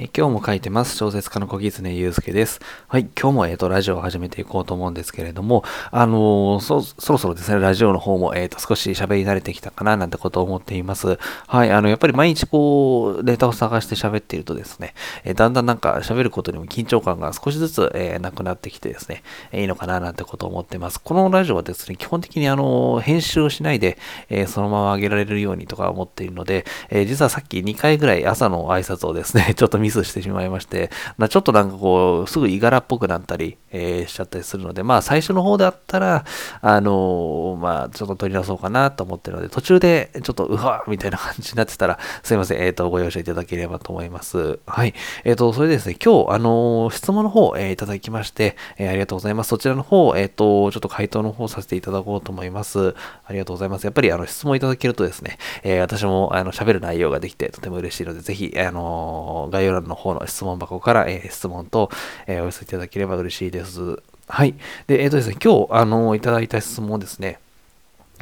えー、今日も書いてます。小説家の小狐祐介です。はい、今日も、えっ、ー、と、ラジオを始めていこうと思うんですけれども、あのー、そ、そろそろですね、ラジオの方も、えっ、と、少し喋り慣れてきたかな、なんてことを思っています。はい、あの、やっぱり毎日こう、データを探して喋っているとですね、えだんだんなんか喋ることにも緊張感が少しずつ、えなくなってきてですね、いいのかな、なんてことを思っています。このラジオはですね、基本的にあの、編集をしないで、えそのまま上げられるようにとか思っているので、え実はさっき2回ぐらい朝の挨拶をですね、ちょっと見ミスしてしまいまして、ちょっとなんかこう、すぐいがらっぽくなったり、えー、しちゃったりするので、まあ最初の方だったら、あのー、まあちょっと取り出そうかなと思ってるので、途中でちょっとうわみたいな感じになってたら、すいません、えっ、ー、と、ご容赦いただければと思います。はい。えっ、と、それでですね、今日、あの質問の方、えいただきまして、えありがとうございます。そちらの方、えっ、と、ちょっと回答の方させていただこうと思います。ありがとうございます。やっぱり、あの、質問いただけるとですね、え私も、あの、喋る内容ができて、とても嬉しいので、ぜひ、あの概要欄の方の質問箱から、えー、質問と、えー、お寄せいただければ嬉しいです。はい。で、えっ、ー、とですね、今日、あの、いただいた質問をですね、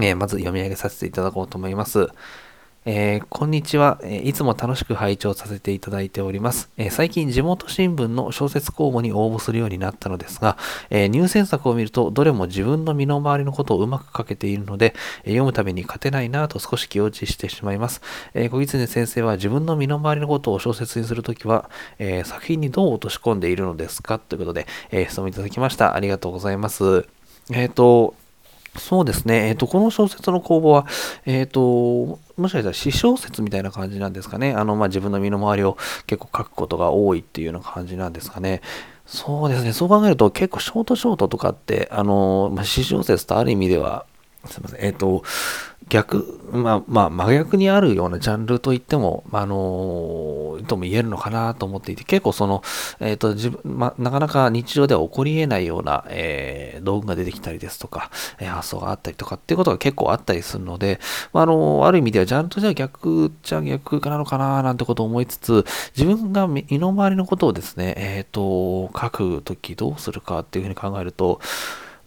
えまず読み上げさせていただこうと思います。えー、こんにちは、え、いつも楽しく拝聴させていただいております。えー、最近地元新聞の小説公募に応募するようになったのですが、え入選作を見るとどれも自分の身の回りのことをうまく書けているので、え読むために勝てないなぁと少し気落ちしてしまいます。え小狐先生は自分の身の回りのことを小説にするときは、え作品にどう落とし込んでいるのですか？ということで、え質問いただきました。ありがとうございます。えっ、と、そうですね。えっ、ー、と、この小説の公募は、えっ、ー、と、もしかしたら詩小説みたいな感じなんですかね。あの、まあ、自分の身の回りを結構書くことが多いっていうような感じなんですかね。そうですね。そう考えると結構ショートショートとかって、あの、まあ、詩小説とある意味では、すいません。えっ、ー、と、逆、まあ、まあ、真逆にあるようなジャンルといっても、あのとも言えるのかなと思っていて、結構その、えっ、ー、と、自分、まあ、なかなか日常では起こり得ないような、えー、道具が出てきたりですとか、えー、発想があったりとかっていうことが結構あったりするので、まあ、あのある意味ではジャンルとしては逆っちゃ逆なのかななんてことを思いつつ、自分が身の回りのことをですね、えっ、と、書くときどうするかっていうふうに考えると、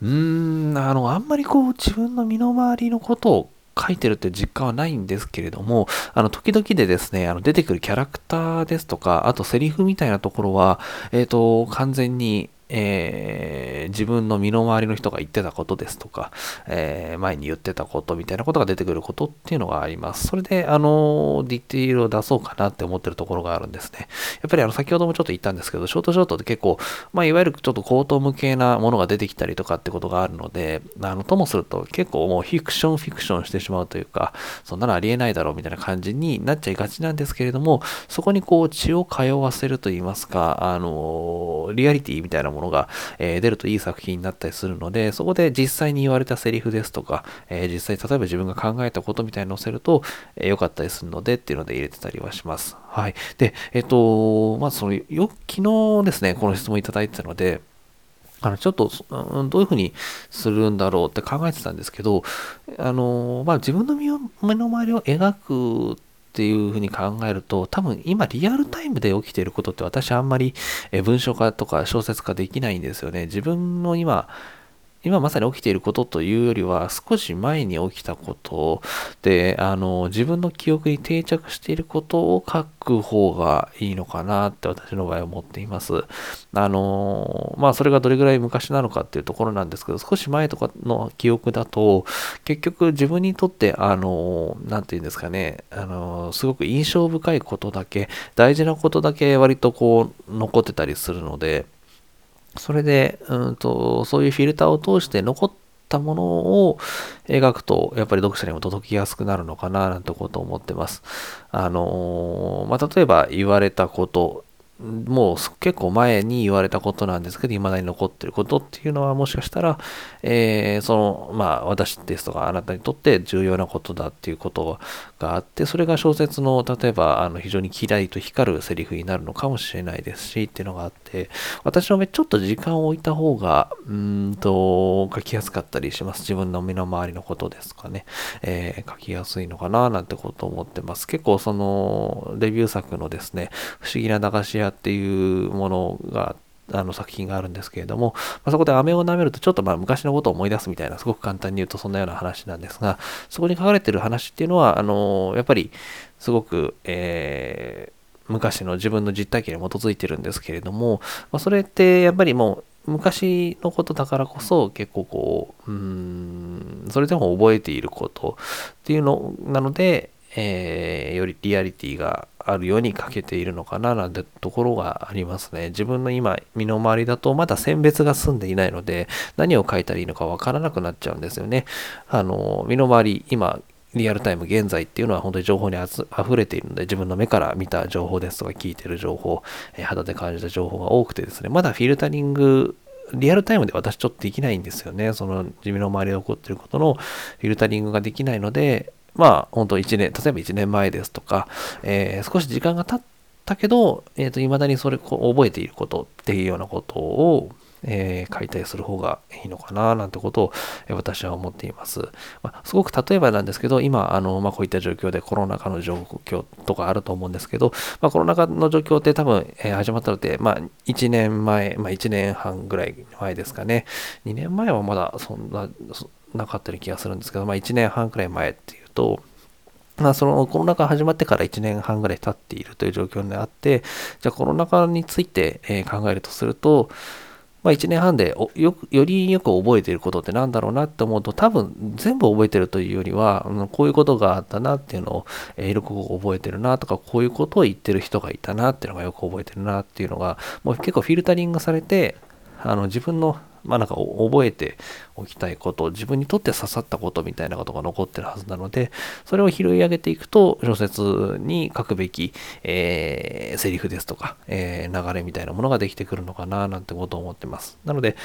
うーん、あの、あんまりこう自分の身の回りのことを書いてるって実感はないんですけれども、あの、時々でですね、あの、出てくるキャラクターですとか、あとセリフみたいなところは、えっ、ー、と、完全に、えー、自分の身の回りの人が言ってたことですとか、えー、前に言ってたことみたいなことが出てくることっていうのがあります。それで、あの、ディティールを出そうかなって思ってるところがあるんですね。やっぱりあの、先ほどもちょっと言ったんですけど、ショートショートって結構、まあ、いわゆるちょっと口頭無形なものが出てきたりとかってことがあるので、あの、ともすると結構もうフィクションフィクションしてしまうというか、そんなのありえないだろうみたいな感じになっちゃいがちなんですけれども、そこにこう、血を通わせると言いますか、あの、リアリティみたいなものものが、えー出るといい作品になったりするので、そこで実際に言われたセリフですとか、えー、実際例えば自分が考えたことみたいに載せると、えー、良かったりするのでっていうので入れてたりはします。はい。で、えっ、ー、と、まずその、よ、昨日ですね、この質問いただいてたので、あの、ちょっと、どういうふうにするんだろうって考えてたんですけど、あの、まあ、自分の身の回りを描くっていうふうに考えると、多分今リアルタイムで起きていることって私あんまり文章化とか小説化できないんですよね。自分の今今まさに起きていることというよりは少し前に起きたことであの自分の記憶に定着していることを書く方がいいのかなって私の場合は思っています。あのまあそれがどれぐらい昔なのかっていうところなんですけど少し前とかの記憶だと結局自分にとってあの何て言うんですかねあのすごく印象深いことだけ大事なことだけ割とこう残ってたりするのでそれで、うんと、そういうフィルターを通して残ったものを描くと、やっぱり読者にも届きやすくなるのかな、なんてことを思ってます。あのまあ、例えば言われたこともう結構前に言われたことなんですけど、未だに残ってることっていうのはもしかしたら、えー、その、まあ私ですとかあなたにとって重要なことだっていうことがあって、それが小説の、例えば、あの、非常にキラリと光るセリフになるのかもしれないですし、っていうのがあって、私の目ちょっと時間を置いた方が、うんと、書きやすかったりします。自分の身の回りのことですかね。えー、書きやすいのかな、なんてことを思ってます。結構その、デビュー作のですね、不思議な駄菓子屋っていうものがあの作品があるんですけれども、まあ、そこで飴を舐めるとちょっとまあ昔のことを思い出すみたいな、すごく簡単に言うとそんなような話なんですが、そこに書かれてる話っていうのは、あのやっぱりすごく、えー昔の自分の実体験に基づいてるんですけれども、まあ、それってやっぱりもう昔のことだからこそ結構こう、うん、それでも覚えていることっていうのなので、えー、よりリアリティがあるように書けているのかななんてところがありますね。自分の今、身の回りだとまだ選別が済んでいないので、何を書いたらいいのかわからなくなっちゃうんですよね。あの、身の回り、今、リアルタイム現在っていうのは本当に情報にあふれているので自分の目から見た情報ですとか聞いてる情報、え肌で感じた情報が多くてですねまだフィルタリングリアルタイムで私ちょっとできないんですよねその自分の周りで起こっていることのフィルタリングができないのでまあ、本当1年、例えば1年前ですとか、えー、少し時間が経ったけど、えっ、ー、と、未だにそれを覚えていることっていうようなことを、えー、解体する方がいいのかななんてことを、え私は思っています。まあ、すごく例えばなんですけど、今、あの、まあ、こういった状況でコロナ禍の状況とかあると思うんですけど、まあ、コロナ禍の状況って多分、えー、始まったのって、まあ、1年前、まあ、1年半ぐらい前ですかね。2年前はまだそんな、なかったような気がするんですけど、まあ、1年半くらい前っていうと、まあ、そのコロナ禍始まってから1年半ぐらい経っているという状況にあって、じゃあコロナ禍について、え考えるとすると、まあ、1年半でよよりよく覚えていることって何だろうなって思うと多分全部覚えてるというよりは、うん、こういうことがあったなっていうのを、え、よく覚えてるなとかこういうことを言ってる人がいたなっていうのがよく覚えてるなっていうのがもう結構フィルタリングされてあの自分のまあなんか覚えておきたいこと、自分にとって刺さったことみたいなことが残ってるはずなので、それを拾い上げていくと、小説に書くべき、えー、セリフですとか、えー、流れみたいなものができてくるのかな、なんてことを思ってます。なので、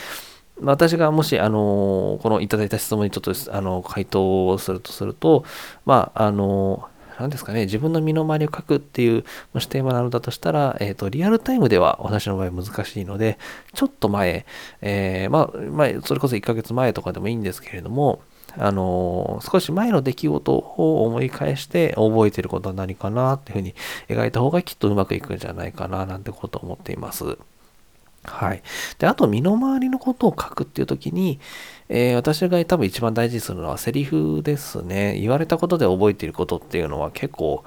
私がもし、あのこのいただいた質問にちょっと、あの、回答をするとすると、まあ、あの何ですかね、自分の身の回りを書くっていう、もしテーマなのだとしたら、えっ、ー、と、リアルタイムでは私の場合難しいので、ちょっと前、えー、まあ、前、それこそ1ヶ月前とかでもいいんですけれども、あのー、少し前の出来事を思い返して覚えてることは何かなっていうふうに描いた方がきっとうまくいくんじゃないかななんてことを思っています。はい。で、あと、身の回りのことを書くっていう時に、えー、私が多分一番大事にするのはセリフですね。言われたことで覚えていることっていうのは結構、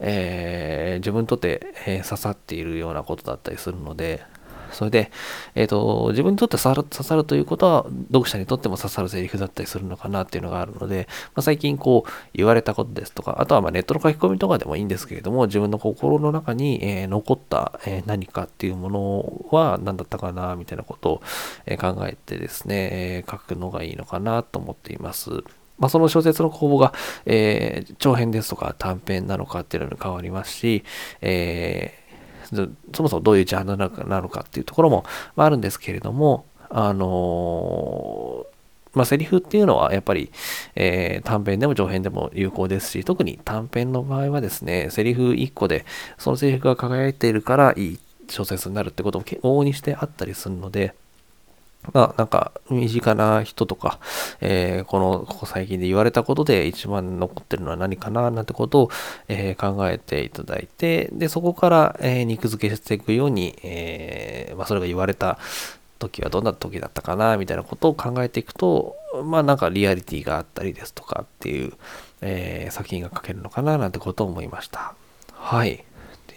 えー、自分にとって、えー、刺さっているようなことだったりするので、それで、えっ、ー、と、自分にとって刺さるということは、読者にとっても刺さるセリフだったりするのかなっていうのがあるので、まあ、最近こう、言われたことですとか、あとはまネットの書き込みとかでもいいんですけれども、自分の心の中に、えー、残った、えー、何かっていうものは何だったかな、みたいなことを、え考えてですね、え書くのがいいのかなと思っています。まあ、その小説の公募が、えー、長編ですとか短編なのかっていうのに変わりますし、えそもそもどういうジャンルなのかっていうところも、あ、るんですけれども、あの、まあ、セリフっていうのはやっぱり、えー、短編でも長編でも有効ですし、特に短編の場合はですね、セリフ1個でそのセリフが輝いているからいい小説になるってことも往々にしてあったりするので、まあ、なんか、身近な人とか、えー、この、ここ最近で言われたことで一番残ってるのは何かな、なんてことを、えー、考えていただいて、で、そこから、えー、肉付けしていくように、えまあ、それが言われた時はどんな時だったかな、みたいなことを考えていくと、まあ、なんかリアリティがあったりですとかっていう、え作品が書けるのかな、なんてことを思いました。はい。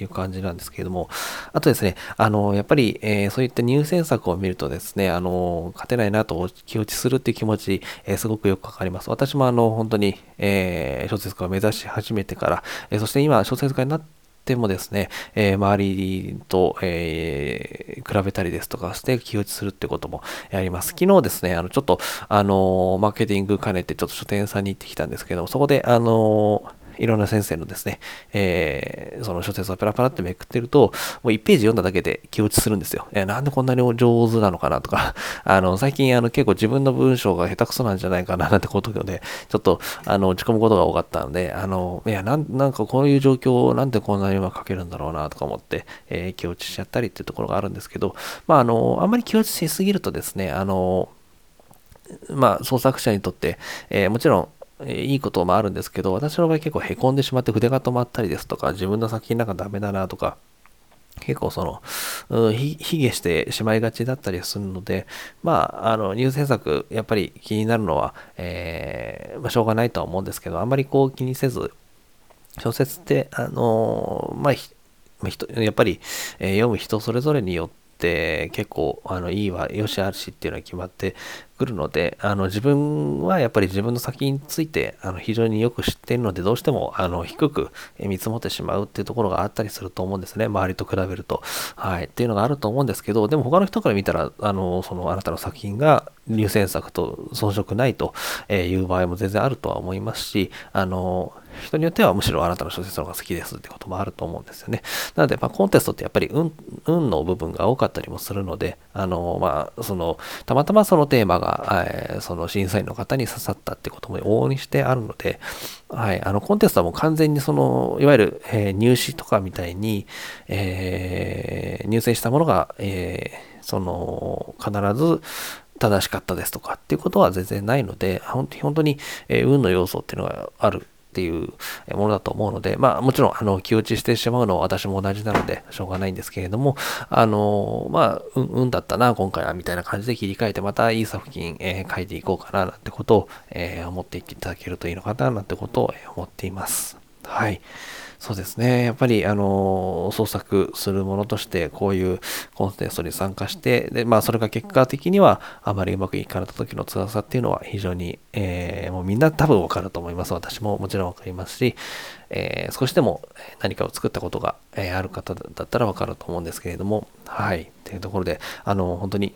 いう感じなんですけれども、あとですね、あの、やっぱり、えー、そういった入選作を見るとですね、あの、勝てないなと気落ちするっていう気持ち、えー、すごくよくわかります。私もあの、本当に、えー、小説家を目指し始めてから、えそして今、小説家になっててもですね、えー、周りと、えー、比べたりですとかして気落ちするってこともあります。昨日ですね、あの、ちょっと、あのマーケティング兼ねてちょっと書店さんに行ってきたんですけど、そこで、あのいろんな先生のですね、えー、その小説をペラペラってめくってると、もう1ページ読んだだけで気落ちするんですよ。えー、なんでこんなに上手なのかなとか、あの、最近あの結構自分の文章が下手くそなんじゃないかななんてことで、ちょっとあの落ち込むことが多かったので、あの、いや、なんなんかこういう状況をなんでこんなにうまく書けるんだろうなとか思って、えー、気落ちしちゃったりっていうところがあるんですけど、まあ、あの、あんまり気落ちしすぎるとですね、あの、まあ、創作者にとって、えー、もちろん、いいこともあるんですけど、私の場合結構へこんでしまって筆が止まったりですとか、自分の作品なんかダメだなとか、結構その、うん、卑下してしまいがちだったりするので、まあ、あの、入選作、やっぱり気になるのは、えー、まあ、しょうがないとは思うんですけど、あんまりこう気にせず、小説って、あのー、まあ、やっぱり、えー、読む人それぞれによってって結構あのいいわよしあるしっていうのは決まってくるのであの自分はやっぱり自分の先についてあの非常によく知っているのでどうしてもあの低く見積もってしまうっていうところがあったりすると思うんですね。周りと比べると。はい。っていうのがあると思うんですけどでも他の人から見たらあのそのあなたの作品が入選作と遜色ないという場合も全然あるとは思いますしあの人によってはむしろあなたの小説の方が好きですってこともあると思うんですよね。なので、まあ、コンテストってやっぱり運運の部分が多かったりもするので、あの、まあ、その、たまたまそのテーマが、えー、その審査員の方に刺さったってことも往々にしてあるので、はい、あの、コンテストはもう完全にその、いわゆる、えー、入試とかみたいに、えー、入選したものが、えー、その、必ず、正しかったですとかっていうことは全然ないので、本当に、え運の要素っていうのがあるっていうものだと思うので、まあもちろん、あの、気落ちしてしまうのは私も同じなので、しょうがないんですけれども、あの、まあ、うん、うんだったな、今回は、みたいな感じで切り替えて、またいい作品、えー、書いていこうかな、なんてことを、えー、思っていっていただけるといいのかな、なんてことを思っています。はい。そうですね。やっぱり、あの、創作するものとして、こういうコンテストに参加して、で、まあ、それが結果的には、あまりうまくいかなかった時の辛さっていうのは非常に、えー、もうみんな多分わかると思います。私ももちろんわかりますし、えー、少しでも何かを作ったことが、え、ある方だったらわかると思うんですけれども、はい。というところで、あの、本当に、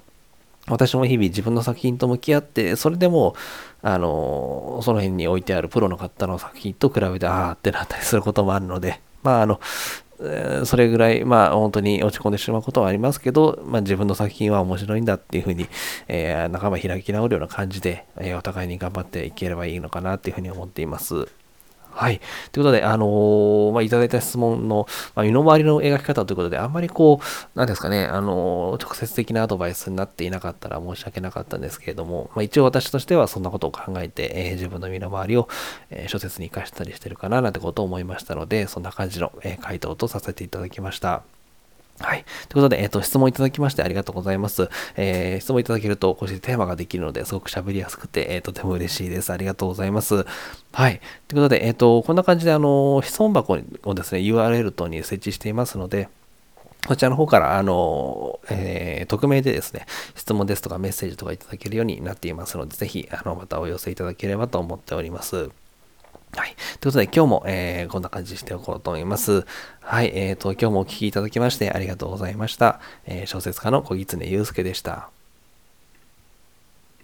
私も日々自分の作品と向き合って、それでも、あの、その辺に置いてあるプロの方の作品と比べて、ああってなったりすることもあるので、まあ、あの、それぐらい、まあ、本当に落ち込んでしまうことはありますけど、まあ、自分の作品は面白いんだっていうふうに、えー、仲間開き直るような感じで、えー、お互いに頑張っていければいいのかなっていうふうに思っています。はい。ということで、あのー、まあ、いただいた質問の、まあ、身の回りの描き方ということで、あんまりこう、なんですかね、あのー、直接的なアドバイスになっていなかったら申し訳なかったんですけれども、まあ、一応私としてはそんなことを考えて、えー、自分の身の回りを、えー、小説に活かしたりしてるかな、なんてことを思いましたので、そんな感じの、え、回答とさせていただきました。はい。ということで、えっ、ー、と、質問いただきましてありがとうございます。えー、質問いただけると、こうしてテーマができるので、すごく喋りやすくて、えー、とても嬉しいです。ありがとうございます。はい。ということで、えっ、ー、と、こんな感じで、あの、質問箱をですね、URL 等に設置していますので、こちらの方から、あの、えー、匿名でですね、質問ですとかメッセージとかいただけるようになっていますので、ぜひ、あの、またお寄せいただければと思っております。はい。ということで、今日も、えー、こんな感じにしておこうと思います。はい。えっ、ー、と、今日もお聴きいただきましてありがとうございました。えー、小説家の小狐祐介でした。